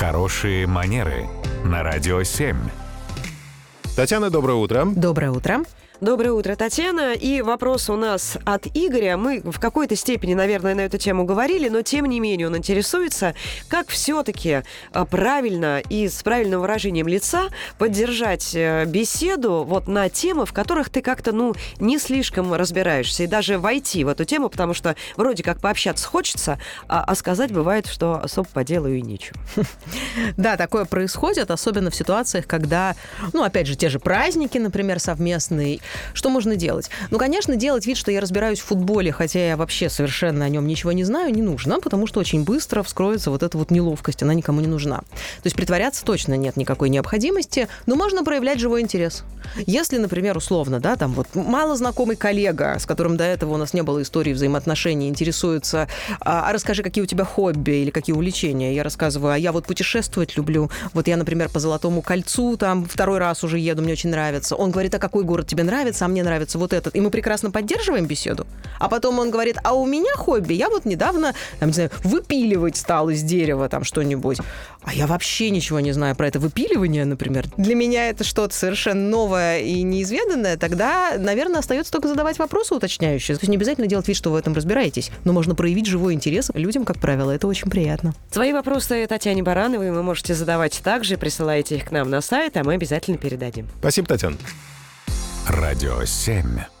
Хорошие манеры на радио 7. Татьяна, доброе утро. Доброе утро. Доброе утро, Татьяна. И вопрос у нас от Игоря. Мы в какой-то степени, наверное, на эту тему говорили, но тем не менее он интересуется, как все-таки а, правильно и с правильным выражением лица поддержать э, беседу вот на темы, в которых ты как-то, ну, не слишком разбираешься, и даже войти в эту тему, потому что вроде как пообщаться хочется, а, а сказать бывает, что особо по делу и нечего. Да, такое происходит, особенно в ситуациях, когда, ну, опять же, те же праздники, например, совместные, что можно делать? Ну, конечно, делать вид, что я разбираюсь в футболе, хотя я вообще совершенно о нем ничего не знаю, не нужно, потому что очень быстро вскроется вот эта вот неловкость, она никому не нужна. То есть притворяться точно нет никакой необходимости, но можно проявлять живой интерес. Если, например, условно, да, там вот мало знакомый коллега, с которым до этого у нас не было истории взаимоотношений, интересуется, а, а расскажи, какие у тебя хобби или какие увлечения. Я рассказываю, а я вот путешествовать люблю. Вот я, например, по Золотому кольцу там второй раз уже еду, мне очень нравится. Он говорит, а какой город тебе нравится? а мне нравится вот этот. И мы прекрасно поддерживаем беседу. А потом он говорит, а у меня хобби, я вот недавно, там, не знаю, выпиливать стал из дерева там что-нибудь. А я вообще ничего не знаю про это выпиливание, например. Для меня это что-то совершенно новое и неизведанное. Тогда, наверное, остается только задавать вопросы уточняющие. То есть не обязательно делать вид, что вы в этом разбираетесь, но можно проявить живой интерес людям, как правило. Это очень приятно. Свои вопросы Татьяне Барановой вы можете задавать также, присылайте их к нам на сайт, а мы обязательно передадим. Спасибо, Татьяна. Радио 7.